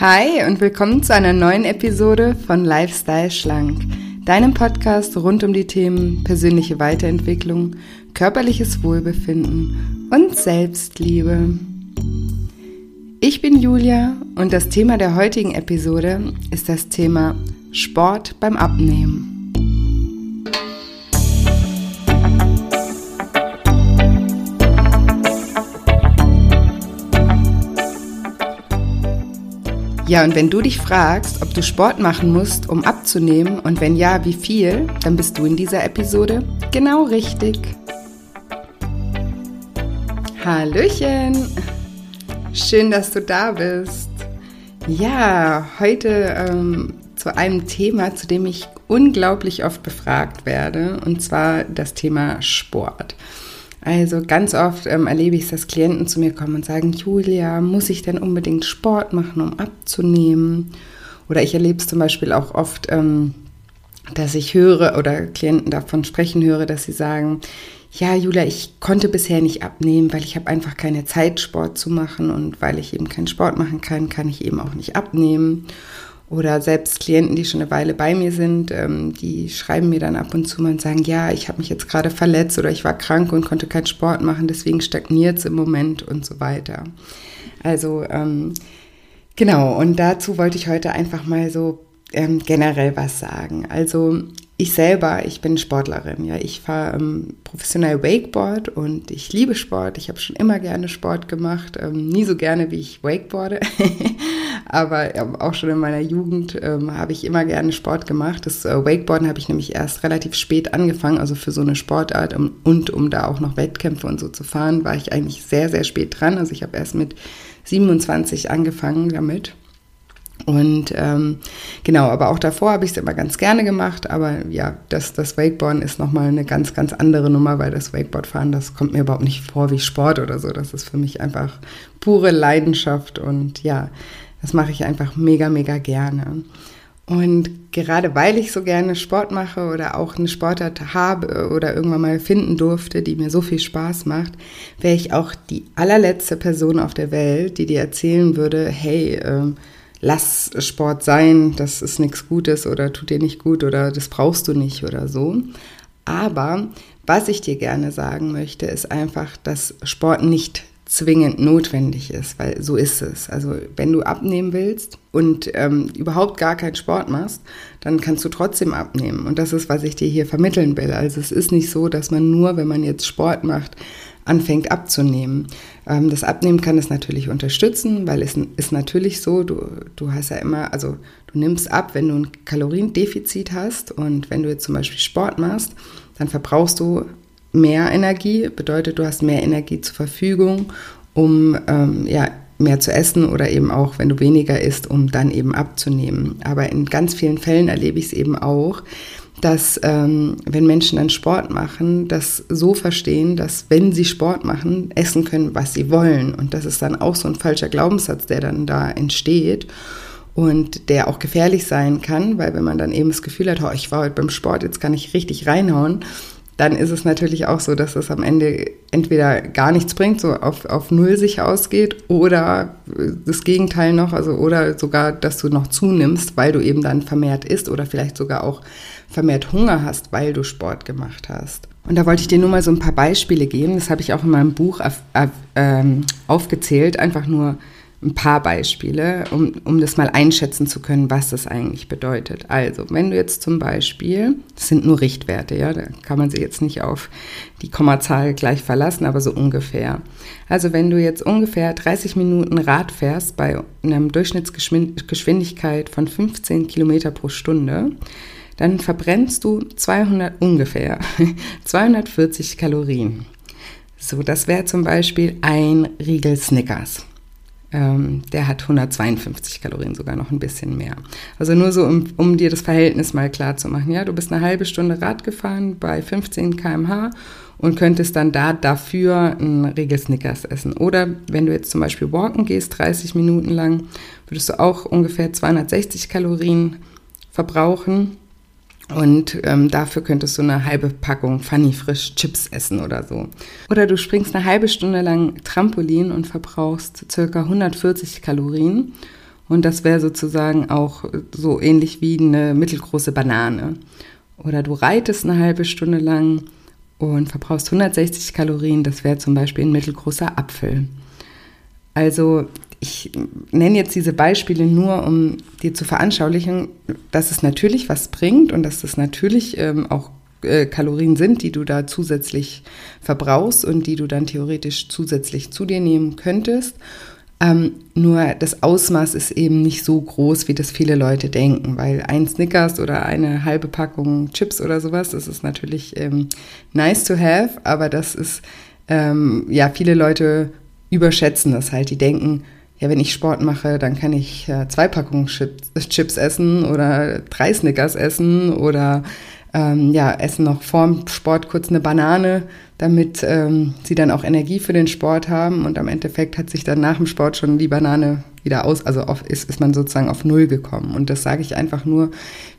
Hi und willkommen zu einer neuen Episode von Lifestyle Schlank, deinem Podcast rund um die Themen persönliche Weiterentwicklung, körperliches Wohlbefinden und Selbstliebe. Ich bin Julia und das Thema der heutigen Episode ist das Thema Sport beim Abnehmen. Ja, und wenn du dich fragst, ob du Sport machen musst, um abzunehmen und wenn ja, wie viel, dann bist du in dieser Episode genau richtig. Hallöchen! Schön, dass du da bist. Ja, heute ähm, zu einem Thema, zu dem ich unglaublich oft befragt werde, und zwar das Thema Sport. Also ganz oft ähm, erlebe ich es, dass Klienten zu mir kommen und sagen, Julia, muss ich denn unbedingt Sport machen, um abzunehmen? Oder ich erlebe es zum Beispiel auch oft, ähm, dass ich höre oder Klienten davon sprechen höre, dass sie sagen, ja, Julia, ich konnte bisher nicht abnehmen, weil ich habe einfach keine Zeit, Sport zu machen und weil ich eben keinen Sport machen kann, kann ich eben auch nicht abnehmen. Oder selbst Klienten, die schon eine Weile bei mir sind, ähm, die schreiben mir dann ab und zu mal und sagen, ja, ich habe mich jetzt gerade verletzt oder ich war krank und konnte keinen Sport machen, deswegen stagniert es im Moment und so weiter. Also ähm, genau, und dazu wollte ich heute einfach mal so ähm, generell was sagen. Also ich selber, ich bin Sportlerin, ja, ich fahre ähm, professionell Wakeboard und ich liebe Sport. Ich habe schon immer gerne Sport gemacht, ähm, nie so gerne wie ich Wakeboarde, aber ähm, auch schon in meiner Jugend ähm, habe ich immer gerne Sport gemacht. Das äh, Wakeboarden habe ich nämlich erst relativ spät angefangen, also für so eine Sportart und um da auch noch Wettkämpfe und so zu fahren, war ich eigentlich sehr, sehr spät dran. Also ich habe erst mit 27 angefangen damit. Und ähm, genau, aber auch davor habe ich es immer ganz gerne gemacht. Aber ja, das, das Wakeboarden ist nochmal eine ganz, ganz andere Nummer, weil das Wakeboardfahren, das kommt mir überhaupt nicht vor wie Sport oder so. Das ist für mich einfach pure Leidenschaft und ja, das mache ich einfach mega, mega gerne. Und gerade weil ich so gerne Sport mache oder auch eine Sportart habe oder irgendwann mal finden durfte, die mir so viel Spaß macht, wäre ich auch die allerletzte Person auf der Welt, die dir erzählen würde, hey, äh, lass Sport sein, das ist nichts Gutes oder tut dir nicht gut oder das brauchst du nicht oder so. Aber was ich dir gerne sagen möchte, ist einfach, dass Sport nicht zwingend notwendig ist, weil so ist es. Also wenn du abnehmen willst und ähm, überhaupt gar keinen Sport machst, dann kannst du trotzdem abnehmen. Und das ist, was ich dir hier vermitteln will. Also es ist nicht so, dass man nur, wenn man jetzt Sport macht, anfängt abzunehmen. Ähm, das Abnehmen kann es natürlich unterstützen, weil es ist natürlich so, du, du hast ja immer, also du nimmst ab, wenn du ein Kaloriendefizit hast und wenn du jetzt zum Beispiel Sport machst, dann verbrauchst du mehr Energie, bedeutet, du hast mehr Energie zur Verfügung, um ähm, ja, mehr zu essen oder eben auch, wenn du weniger isst, um dann eben abzunehmen. Aber in ganz vielen Fällen erlebe ich es eben auch, dass ähm, wenn Menschen dann Sport machen, das so verstehen, dass wenn sie Sport machen, essen können, was sie wollen. Und das ist dann auch so ein falscher Glaubenssatz, der dann da entsteht und der auch gefährlich sein kann, weil wenn man dann eben das Gefühl hat, oh, ich war heute beim Sport, jetzt kann ich richtig reinhauen, dann ist es natürlich auch so, dass es am Ende entweder gar nichts bringt, so auf, auf Null sich ausgeht, oder das Gegenteil noch, also oder sogar, dass du noch zunimmst, weil du eben dann vermehrt isst oder vielleicht sogar auch vermehrt Hunger hast, weil du Sport gemacht hast. Und da wollte ich dir nur mal so ein paar Beispiele geben. Das habe ich auch in meinem Buch auf, auf, ähm, aufgezählt, einfach nur ein paar Beispiele, um, um das mal einschätzen zu können, was das eigentlich bedeutet. Also, wenn du jetzt zum Beispiel, das sind nur Richtwerte, ja, da kann man sich jetzt nicht auf die Kommazahl gleich verlassen, aber so ungefähr. Also, wenn du jetzt ungefähr 30 Minuten Rad fährst bei einer Durchschnittsgeschwindigkeit von 15 Kilometer pro Stunde, dann verbrennst du 200 ungefähr 240 Kalorien. So, das wäre zum Beispiel ein Riegel Snickers. Ähm, der hat 152 Kalorien, sogar noch ein bisschen mehr. Also nur so, um, um dir das Verhältnis mal klar zu machen. Ja, du bist eine halbe Stunde Rad gefahren bei 15 km/h und könntest dann da dafür einen Riegel Snickers essen. Oder wenn du jetzt zum Beispiel walken gehst, 30 Minuten lang, würdest du auch ungefähr 260 Kalorien verbrauchen. Und ähm, dafür könntest du eine halbe Packung Funny Frisch Chips essen oder so. Oder du springst eine halbe Stunde lang Trampolin und verbrauchst ca. 140 Kalorien. Und das wäre sozusagen auch so ähnlich wie eine mittelgroße Banane. Oder du reitest eine halbe Stunde lang und verbrauchst 160 Kalorien. Das wäre zum Beispiel ein mittelgroßer Apfel. Also ich nenne jetzt diese Beispiele nur, um dir zu veranschaulichen, dass es natürlich was bringt und dass es natürlich ähm, auch äh, Kalorien sind, die du da zusätzlich verbrauchst und die du dann theoretisch zusätzlich zu dir nehmen könntest. Ähm, nur das Ausmaß ist eben nicht so groß, wie das viele Leute denken, weil ein Snickers oder eine halbe Packung Chips oder sowas, das ist natürlich ähm, nice to have, aber das ist, ähm, ja, viele Leute überschätzen das halt. Die denken, ja, wenn ich Sport mache, dann kann ich äh, zwei Packungen Chips, Chips essen oder drei Snickers essen oder ähm, ja, essen noch vorm Sport kurz eine Banane, damit ähm, sie dann auch Energie für den Sport haben. Und am Endeffekt hat sich dann nach dem Sport schon die Banane wieder aus, also auf, ist, ist man sozusagen auf Null gekommen. Und das sage ich einfach nur,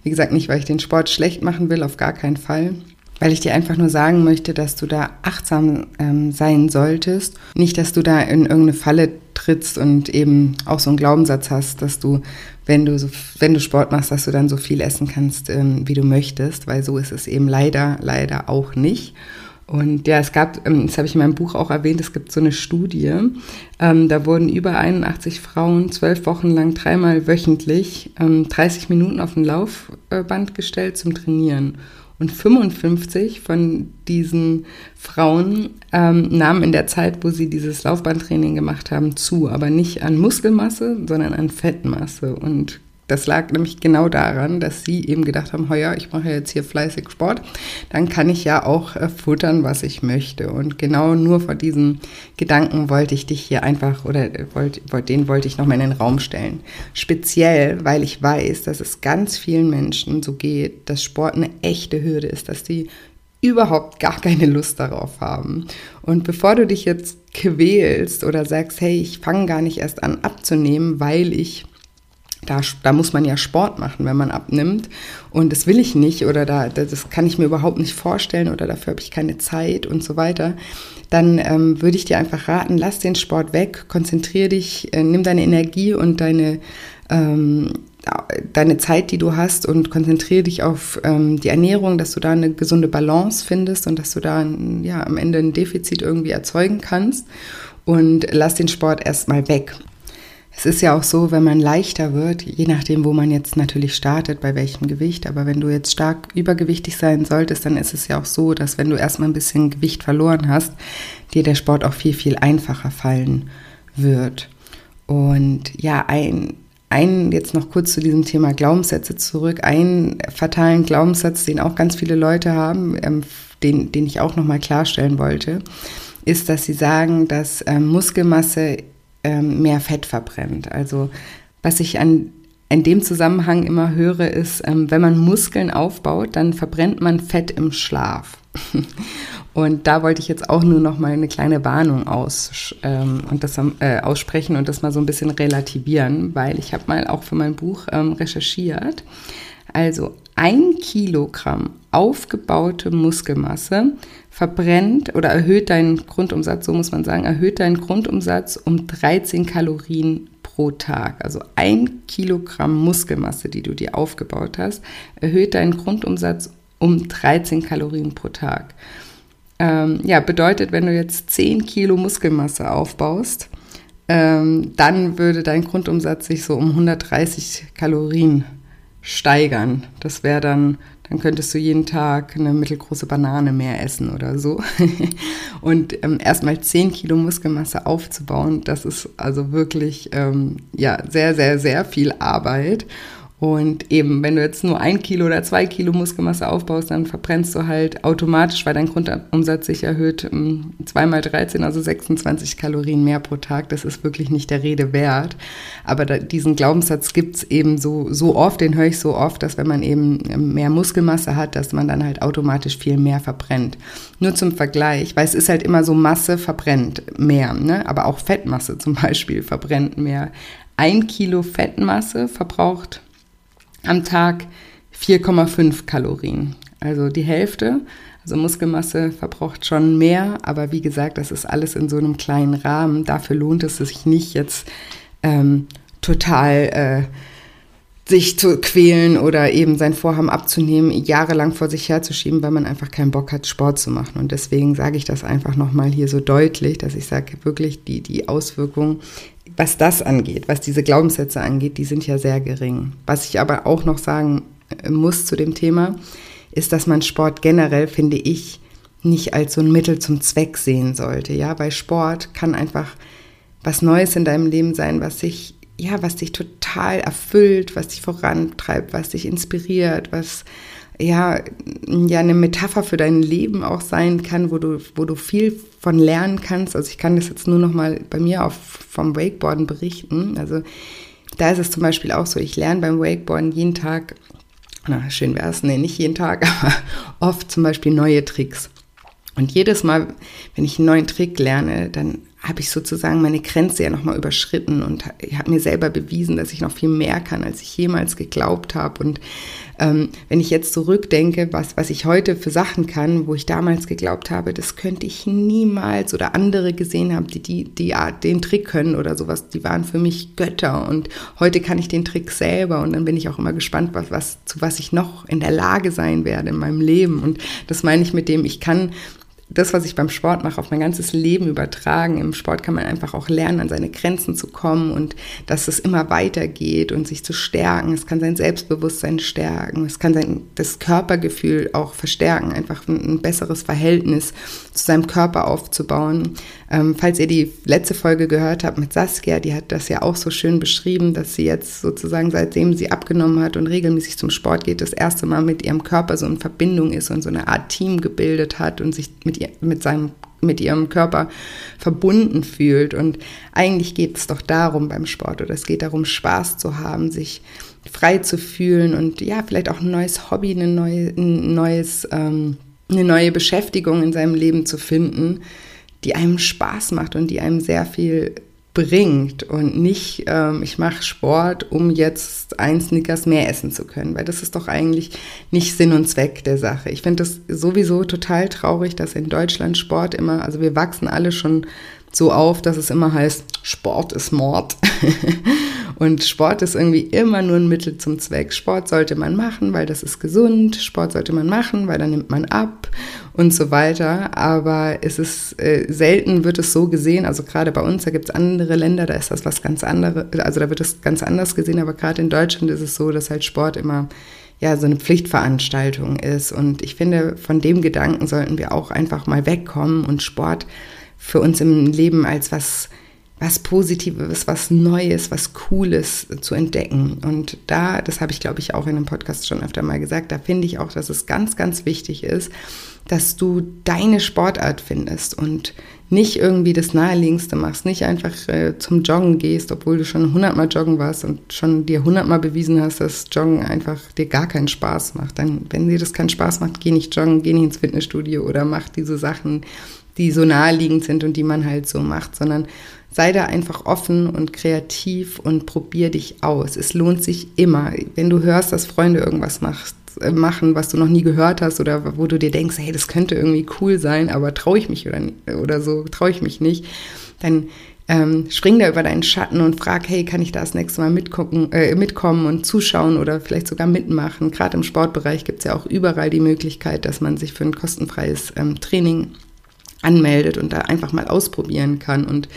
wie gesagt, nicht, weil ich den Sport schlecht machen will, auf gar keinen Fall. Weil ich dir einfach nur sagen möchte, dass du da achtsam ähm, sein solltest. Nicht, dass du da in irgendeine Falle trittst und eben auch so einen Glaubenssatz hast, dass du wenn du, so, wenn du Sport machst, dass du dann so viel essen kannst, ähm, wie du möchtest, weil so ist es eben leider, leider auch nicht. Und ja, es gab, ähm, das habe ich in meinem Buch auch erwähnt, es gibt so eine Studie, ähm, da wurden über 81 Frauen zwölf Wochen lang dreimal wöchentlich ähm, 30 Minuten auf ein Laufband gestellt zum Trainieren. Und 55 von diesen Frauen ähm, nahmen in der Zeit, wo sie dieses Laufbahntraining gemacht haben, zu, aber nicht an Muskelmasse, sondern an Fettmasse. Und das lag nämlich genau daran, dass sie eben gedacht haben, heuer, ich mache jetzt hier fleißig Sport, dann kann ich ja auch äh, futtern, was ich möchte. Und genau nur vor diesem Gedanken wollte ich dich hier einfach, oder äh, wollt, den wollte ich nochmal in den Raum stellen. Speziell, weil ich weiß, dass es ganz vielen Menschen so geht, dass Sport eine echte Hürde ist, dass die überhaupt gar keine Lust darauf haben. Und bevor du dich jetzt quälst oder sagst, hey, ich fange gar nicht erst an abzunehmen, weil ich da, da muss man ja Sport machen, wenn man abnimmt. Und das will ich nicht oder da, das kann ich mir überhaupt nicht vorstellen oder dafür habe ich keine Zeit und so weiter. Dann ähm, würde ich dir einfach raten, lass den Sport weg, konzentriere dich, äh, nimm deine Energie und deine, ähm, deine Zeit, die du hast und konzentriere dich auf ähm, die Ernährung, dass du da eine gesunde Balance findest und dass du da ja, am Ende ein Defizit irgendwie erzeugen kannst. Und lass den Sport erstmal weg. Es ist ja auch so, wenn man leichter wird, je nachdem, wo man jetzt natürlich startet, bei welchem Gewicht, aber wenn du jetzt stark übergewichtig sein solltest, dann ist es ja auch so, dass wenn du erstmal ein bisschen Gewicht verloren hast, dir der Sport auch viel, viel einfacher fallen wird. Und ja, ein, ein, jetzt noch kurz zu diesem Thema Glaubenssätze zurück, einen fatalen Glaubenssatz, den auch ganz viele Leute haben, ähm, den, den ich auch nochmal klarstellen wollte, ist, dass sie sagen, dass ähm, Muskelmasse ähm, mehr Fett verbrennt. Also was ich an in dem Zusammenhang immer höre, ist, ähm, wenn man Muskeln aufbaut, dann verbrennt man Fett im Schlaf. und da wollte ich jetzt auch nur noch mal eine kleine Warnung aus, ähm, und das, äh, aussprechen und das mal so ein bisschen relativieren, weil ich habe mal auch für mein Buch ähm, recherchiert. Also ein Kilogramm aufgebaute Muskelmasse verbrennt oder erhöht deinen Grundumsatz, so muss man sagen, erhöht deinen Grundumsatz um 13 Kalorien pro Tag. Also ein Kilogramm Muskelmasse, die du dir aufgebaut hast, erhöht deinen Grundumsatz um 13 Kalorien pro Tag. Ähm, ja, bedeutet, wenn du jetzt 10 Kilo Muskelmasse aufbaust, ähm, dann würde dein Grundumsatz sich so um 130 Kalorien steigern. Das wäre dann dann könntest du jeden Tag eine mittelgroße Banane mehr essen oder so. und ähm, erstmal 10 Kilo Muskelmasse aufzubauen, das ist also wirklich ähm, ja, sehr, sehr, sehr viel Arbeit. Und eben, wenn du jetzt nur ein Kilo oder zwei Kilo Muskelmasse aufbaust, dann verbrennst du halt automatisch, weil dein Grundumsatz sich erhöht, ähm, zweimal 13, also 26 Kalorien mehr pro Tag. Das ist wirklich nicht der Rede wert. Aber da, diesen Glaubenssatz gibt's eben so, so oft, den höre ich so oft, dass wenn man eben ähm, mehr Muskelmasse hat, dass man dann halt automatisch viel mehr verbrennt. Nur zum Vergleich, weil es ist halt immer so, Masse verbrennt mehr, ne? aber auch Fettmasse zum Beispiel verbrennt mehr. Ein Kilo Fettmasse verbraucht am Tag 4,5 Kalorien. Also die Hälfte. Also Muskelmasse verbraucht schon mehr, aber wie gesagt, das ist alles in so einem kleinen Rahmen. Dafür lohnt es sich nicht jetzt ähm, total äh, sich zu quälen oder eben sein Vorhaben abzunehmen, jahrelang vor sich herzuschieben, weil man einfach keinen Bock hat, Sport zu machen. Und deswegen sage ich das einfach nochmal hier so deutlich, dass ich sage, wirklich die, die Auswirkungen, was das angeht, was diese Glaubenssätze angeht, die sind ja sehr gering. Was ich aber auch noch sagen äh, muss zu dem Thema, ist, dass man Sport generell, finde ich, nicht als so ein Mittel zum Zweck sehen sollte. Ja, weil Sport kann einfach was Neues in deinem Leben sein, was sich ja, was dich total erfüllt, was dich vorantreibt, was dich inspiriert, was ja, ja eine Metapher für dein Leben auch sein kann, wo du, wo du viel von lernen kannst. Also ich kann das jetzt nur noch mal bei mir auf, vom Wakeboarden berichten. Also da ist es zum Beispiel auch so, ich lerne beim Wakeboarden jeden Tag, na schön wäre es, nee, nicht jeden Tag, aber oft zum Beispiel neue Tricks. Und jedes Mal, wenn ich einen neuen Trick lerne, dann habe ich sozusagen meine Grenze ja nochmal überschritten und habe mir selber bewiesen, dass ich noch viel mehr kann, als ich jemals geglaubt habe. Und ähm, wenn ich jetzt zurückdenke, was, was ich heute für Sachen kann, wo ich damals geglaubt habe, das könnte ich niemals oder andere gesehen haben, die, die, die den Trick können oder sowas, die waren für mich Götter. Und heute kann ich den Trick selber und dann bin ich auch immer gespannt, was, was, zu was ich noch in der Lage sein werde in meinem Leben. Und das meine ich mit dem, ich kann das, was ich beim Sport mache, auf mein ganzes Leben übertragen. Im Sport kann man einfach auch lernen, an seine Grenzen zu kommen und dass es immer weitergeht und sich zu stärken. Es kann sein Selbstbewusstsein stärken. Es kann sein, das Körpergefühl auch verstärken, einfach ein, ein besseres Verhältnis zu seinem Körper aufzubauen. Ähm, falls ihr die letzte Folge gehört habt mit Saskia, die hat das ja auch so schön beschrieben, dass sie jetzt sozusagen seitdem sie abgenommen hat und regelmäßig zum Sport geht, das erste Mal mit ihrem Körper so in Verbindung ist und so eine Art Team gebildet hat und sich mit, ihr, mit seinem mit ihrem Körper verbunden fühlt. Und eigentlich geht es doch darum beim Sport oder es geht darum, Spaß zu haben, sich frei zu fühlen und ja, vielleicht auch ein neues Hobby, eine neue, ein neues, ähm, eine neue Beschäftigung in seinem Leben zu finden, die einem Spaß macht und die einem sehr viel bringt und nicht, ähm, ich mache Sport, um jetzt ein Snickers mehr essen zu können, weil das ist doch eigentlich nicht Sinn und Zweck der Sache. Ich finde das sowieso total traurig, dass in Deutschland Sport immer, also wir wachsen alle schon so auf, dass es immer heißt, Sport ist Mord. Und Sport ist irgendwie immer nur ein Mittel zum Zweck. Sport sollte man machen, weil das ist gesund. Sport sollte man machen, weil dann nimmt man ab und so weiter. Aber es ist äh, selten wird es so gesehen. Also gerade bei uns, da gibt es andere Länder, da ist das was ganz anderes. Also da wird es ganz anders gesehen. Aber gerade in Deutschland ist es so, dass halt Sport immer ja so eine Pflichtveranstaltung ist. Und ich finde, von dem Gedanken sollten wir auch einfach mal wegkommen und Sport für uns im Leben als was was Positives, was Neues, was Cooles zu entdecken. Und da, das habe ich glaube ich auch in einem Podcast schon öfter mal gesagt, da finde ich auch, dass es ganz, ganz wichtig ist, dass du deine Sportart findest und nicht irgendwie das Naheliegendste machst, nicht einfach äh, zum Joggen gehst, obwohl du schon hundertmal joggen warst und schon dir hundertmal bewiesen hast, dass Joggen einfach dir gar keinen Spaß macht. Dann, wenn dir das keinen Spaß macht, geh nicht joggen, geh nicht ins Fitnessstudio oder mach diese Sachen, die so naheliegend sind und die man halt so macht, sondern sei da einfach offen und kreativ und probier dich aus. Es lohnt sich immer. Wenn du hörst, dass Freunde irgendwas macht, äh, machen, was du noch nie gehört hast oder wo du dir denkst, hey, das könnte irgendwie cool sein, aber traue ich mich oder, oder so, traue ich mich nicht, dann ähm, spring da über deinen Schatten und frag, hey, kann ich da das nächste Mal mitgucken, äh, mitkommen und zuschauen oder vielleicht sogar mitmachen. Gerade im Sportbereich gibt es ja auch überall die Möglichkeit, dass man sich für ein kostenfreies ähm, Training anmeldet und da einfach mal ausprobieren kann und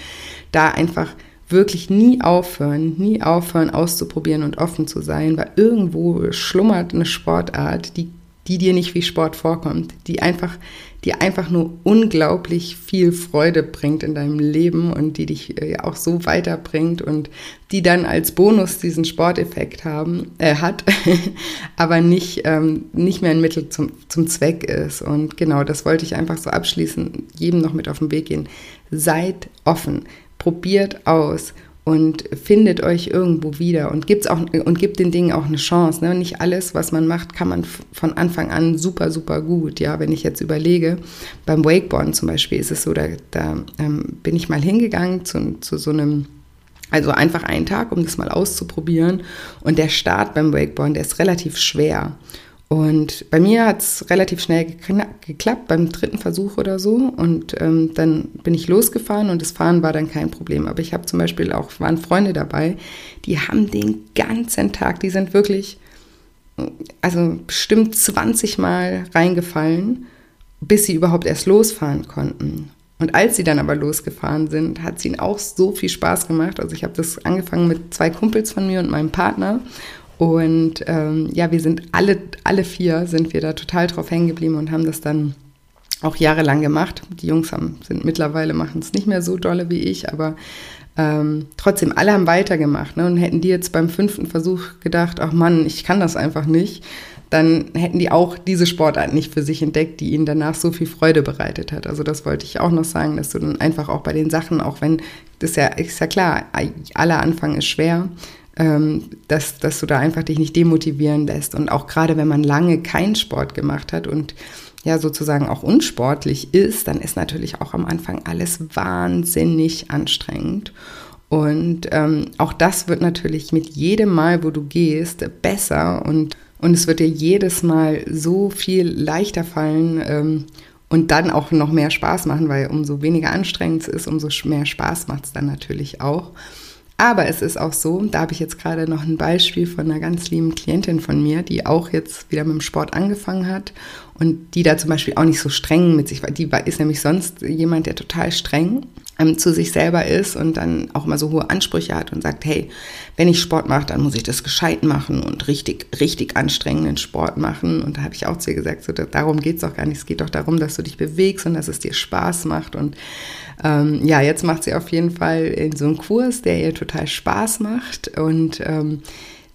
da einfach wirklich nie aufhören, nie aufhören auszuprobieren und offen zu sein, weil irgendwo schlummert eine Sportart, die, die dir nicht wie Sport vorkommt, die einfach die einfach nur unglaublich viel Freude bringt in deinem Leben und die dich äh, auch so weiterbringt und die dann als Bonus diesen Sporteffekt haben, äh, hat, aber nicht, ähm, nicht mehr ein Mittel zum, zum Zweck ist. Und genau, das wollte ich einfach so abschließen, jedem noch mit auf den Weg gehen. Seid offen, probiert aus und findet euch irgendwo wieder und gibt's auch und gibt den Dingen auch eine Chance. Ne? Nicht alles, was man macht, kann man von Anfang an super, super gut. Ja, wenn ich jetzt überlege, beim Wakeboarden zum Beispiel ist es so, da, da ähm, bin ich mal hingegangen zu, zu so einem also einfach einen Tag, um das mal auszuprobieren. Und der Start beim Wakeboarden, der ist relativ schwer. Und bei mir hat es relativ schnell geklappt, beim dritten Versuch oder so. Und ähm, dann bin ich losgefahren und das Fahren war dann kein Problem. Aber ich habe zum Beispiel auch, waren Freunde dabei, die haben den ganzen Tag, die sind wirklich, also bestimmt 20 Mal reingefallen, bis sie überhaupt erst losfahren konnten. Und als sie dann aber losgefahren sind, hat es ihnen auch so viel Spaß gemacht. Also ich habe das angefangen mit zwei Kumpels von mir und meinem Partner. Und ähm, ja, wir sind alle, alle vier sind wir da total drauf hängen geblieben und haben das dann auch jahrelang gemacht. Die Jungs haben, sind mittlerweile machen es nicht mehr so dolle wie ich, aber ähm, trotzdem, alle haben weitergemacht. Ne? Und hätten die jetzt beim fünften Versuch gedacht, ach Mann, ich kann das einfach nicht, dann hätten die auch diese Sportart nicht für sich entdeckt, die ihnen danach so viel Freude bereitet hat. Also das wollte ich auch noch sagen, dass du dann einfach auch bei den Sachen, auch wenn, das ja, ist ja klar, aller Anfang ist schwer, dass, dass du da einfach dich nicht demotivieren lässt. Und auch gerade wenn man lange keinen Sport gemacht hat und ja sozusagen auch unsportlich ist, dann ist natürlich auch am Anfang alles wahnsinnig anstrengend. Und ähm, auch das wird natürlich mit jedem Mal, wo du gehst, besser und, und es wird dir jedes Mal so viel leichter fallen ähm, und dann auch noch mehr Spaß machen, weil umso weniger anstrengend es ist, umso mehr Spaß macht es dann natürlich auch. Aber es ist auch so, da habe ich jetzt gerade noch ein Beispiel von einer ganz lieben Klientin von mir, die auch jetzt wieder mit dem Sport angefangen hat und die da zum Beispiel auch nicht so streng mit sich war. Die ist nämlich sonst jemand, der total streng ähm, zu sich selber ist und dann auch immer so hohe Ansprüche hat und sagt, hey, wenn ich Sport mache, dann muss ich das gescheit machen und richtig, richtig anstrengenden Sport machen. Und da habe ich auch zu ihr gesagt, so, darum geht es doch gar nicht. Es geht doch darum, dass du dich bewegst und dass es dir Spaß macht. Und ähm, ja, jetzt macht sie auf jeden Fall in so einen Kurs, der ihr total Spaß macht. Und ähm,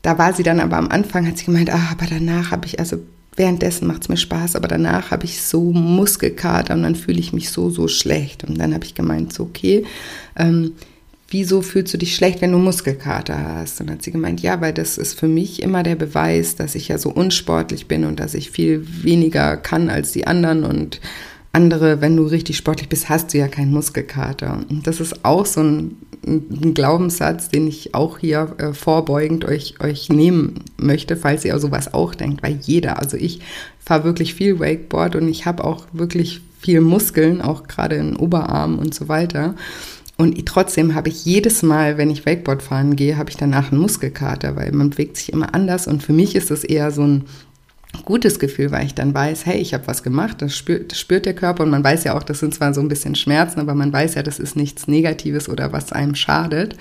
da war sie dann aber am Anfang, hat sie gemeint, ah, aber danach habe ich also währenddessen macht es mir Spaß, aber danach habe ich so Muskelkater und dann fühle ich mich so, so schlecht. Und dann habe ich gemeint, so, okay, ähm, wieso fühlst du dich schlecht, wenn du Muskelkater hast? Und dann hat sie gemeint, ja, weil das ist für mich immer der Beweis, dass ich ja so unsportlich bin und dass ich viel weniger kann als die anderen und andere, wenn du richtig sportlich bist, hast du ja keinen Muskelkater. Und das ist auch so ein, ein Glaubenssatz, den ich auch hier äh, vorbeugend euch, euch nehmen möchte, falls ihr sowas auch denkt, weil jeder, also ich fahre wirklich viel Wakeboard und ich habe auch wirklich viel Muskeln, auch gerade in Oberarm und so weiter. Und trotzdem habe ich jedes Mal, wenn ich Wakeboard fahren gehe, habe ich danach einen Muskelkater, weil man bewegt sich immer anders. Und für mich ist es eher so ein gutes Gefühl, weil ich dann weiß, hey, ich habe was gemacht, das spürt, das spürt der Körper und man weiß ja auch, das sind zwar so ein bisschen Schmerzen, aber man weiß ja, das ist nichts Negatives oder was einem schadet.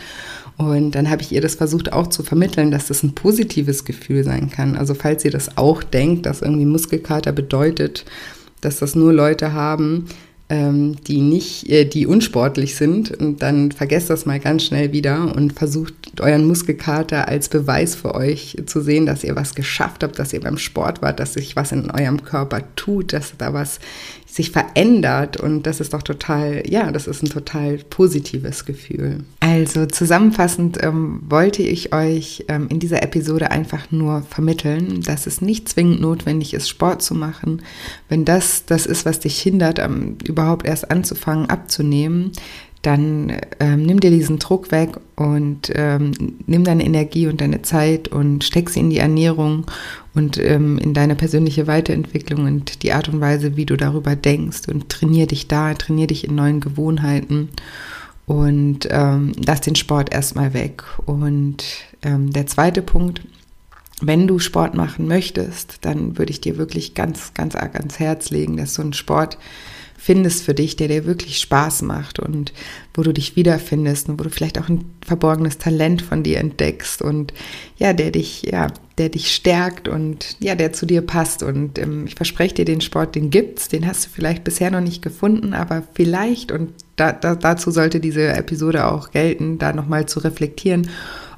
Und dann habe ich ihr das versucht auch zu vermitteln, dass das ein positives Gefühl sein kann. Also falls ihr das auch denkt, dass irgendwie Muskelkater bedeutet, dass das nur Leute haben, ähm, die nicht, äh, die unsportlich sind und dann vergesst das mal ganz schnell wieder und versucht euren Muskelkater als Beweis für euch zu sehen, dass ihr was geschafft habt, dass ihr beim Sport wart, dass sich was in eurem Körper tut, dass da was sich verändert und das ist doch total, ja, das ist ein total positives Gefühl. Also zusammenfassend ähm, wollte ich euch ähm, in dieser Episode einfach nur vermitteln, dass es nicht zwingend notwendig ist, Sport zu machen. Wenn das das ist, was dich hindert, ähm, überhaupt erst anzufangen abzunehmen, dann ähm, nimm dir diesen Druck weg und ähm, nimm deine Energie und deine Zeit und steck sie in die Ernährung und ähm, in deine persönliche Weiterentwicklung und die Art und Weise, wie du darüber denkst und trainier dich da, trainier dich in neuen Gewohnheiten und ähm, lass den Sport erstmal weg. Und ähm, der zweite Punkt, wenn du Sport machen möchtest, dann würde ich dir wirklich ganz, ganz arg ans Herz legen, dass so ein Sport findest für dich, der dir wirklich Spaß macht und wo du dich wiederfindest und wo du vielleicht auch ein verborgenes Talent von dir entdeckst und ja, der dich, ja, der dich stärkt und ja, der zu dir passt. Und ähm, ich verspreche dir, den Sport, den gibt's, den hast du vielleicht bisher noch nicht gefunden, aber vielleicht, und da, da, dazu sollte diese Episode auch gelten, da nochmal zu reflektieren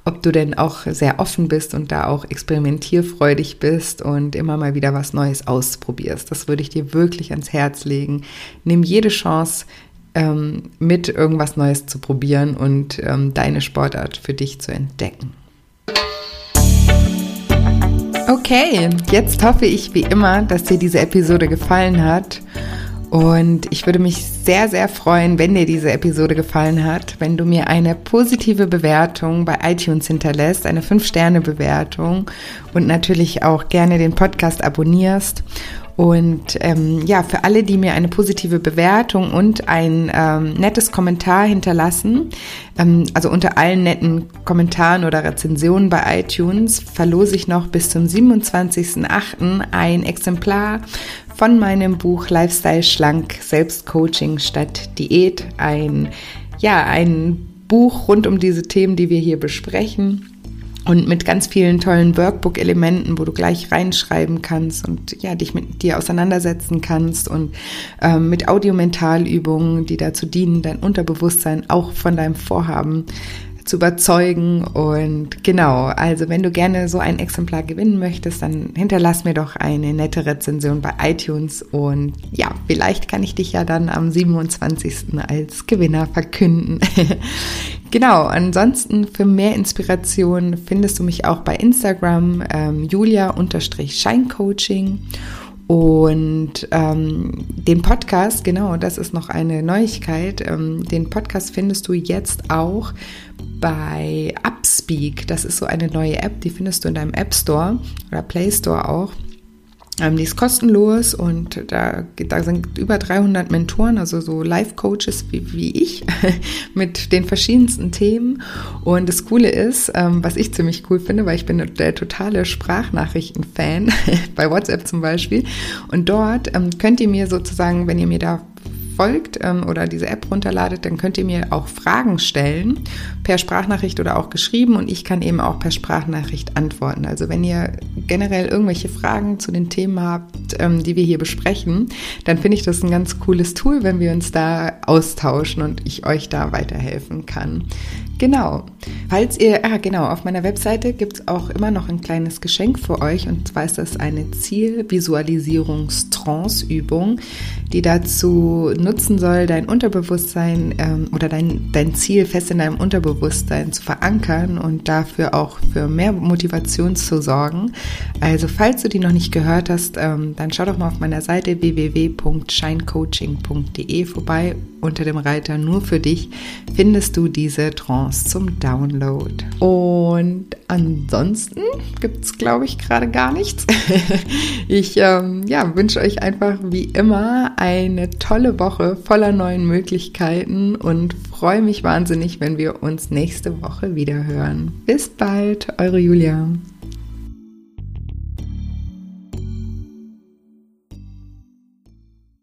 ob du denn auch sehr offen bist und da auch experimentierfreudig bist und immer mal wieder was Neues ausprobierst. Das würde ich dir wirklich ans Herz legen. Nimm jede Chance, ähm, mit irgendwas Neues zu probieren und ähm, deine Sportart für dich zu entdecken. Okay, jetzt hoffe ich wie immer, dass dir diese Episode gefallen hat Und ich würde mich sehr, sehr freuen, wenn dir diese Episode gefallen hat, wenn du mir eine positive Bewertung bei iTunes hinterlässt, eine 5-Sterne-Bewertung und natürlich auch gerne den Podcast abonnierst. Und ähm, ja, für alle, die mir eine positive Bewertung und ein ähm, nettes Kommentar hinterlassen, ähm, also unter allen netten Kommentaren oder Rezensionen bei iTunes, verlose ich noch bis zum 27.08. ein Exemplar von meinem Buch Lifestyle Schlank Selbstcoaching statt Diät. Ein, ja, ein Buch rund um diese Themen, die wir hier besprechen und mit ganz vielen tollen Workbook-Elementen, wo du gleich reinschreiben kannst und ja, dich mit dir auseinandersetzen kannst und ähm, mit Audiomentalübungen, die dazu dienen, dein Unterbewusstsein auch von deinem Vorhaben zu überzeugen. Und genau, also wenn du gerne so ein Exemplar gewinnen möchtest, dann hinterlass mir doch eine nette Rezension bei iTunes. Und ja, vielleicht kann ich dich ja dann am 27. als Gewinner verkünden. genau, ansonsten für mehr Inspiration findest du mich auch bei Instagram ähm, julia-scheincoaching. Und ähm, den Podcast, genau, das ist noch eine Neuigkeit. Ähm, den Podcast findest du jetzt auch bei Upspeak. Das ist so eine neue App, die findest du in deinem App Store oder Play Store auch. Ähm, die ist kostenlos und da, da sind über 300 Mentoren, also so Life-Coaches wie, wie ich, mit den verschiedensten Themen. Und das Coole ist, ähm, was ich ziemlich cool finde, weil ich bin der totale Sprachnachrichten-Fan, bei WhatsApp zum Beispiel. Und dort ähm, könnt ihr mir sozusagen, wenn ihr mir da folgt ähm, oder diese App runterladet, dann könnt ihr mir auch Fragen stellen, per Sprachnachricht oder auch geschrieben und ich kann eben auch per Sprachnachricht antworten. Also wenn ihr generell irgendwelche Fragen zu den Themen habt, ähm, die wir hier besprechen, dann finde ich das ein ganz cooles Tool, wenn wir uns da austauschen und ich euch da weiterhelfen kann. Genau. Falls ihr, ah genau, auf meiner Webseite gibt es auch immer noch ein kleines Geschenk für euch und zwar ist das eine Zielvisualisierungstrance-Übung, die dazu nutzen soll, dein Unterbewusstsein ähm, oder dein, dein Ziel fest in deinem Unterbewusstsein zu verankern und dafür auch für mehr Motivation zu sorgen. Also falls du die noch nicht gehört hast, ähm, dann schau doch mal auf meiner Seite www.scheincoaching.de vorbei. Unter dem Reiter nur für dich findest du diese Trance Chance zum Download. Und ansonsten gibt es, glaube ich, gerade gar nichts. ich ähm, ja, wünsche euch einfach wie immer eine tolle Woche voller neuen Möglichkeiten und freue mich wahnsinnig, wenn wir uns nächste Woche wieder hören. Bis bald, eure Julia.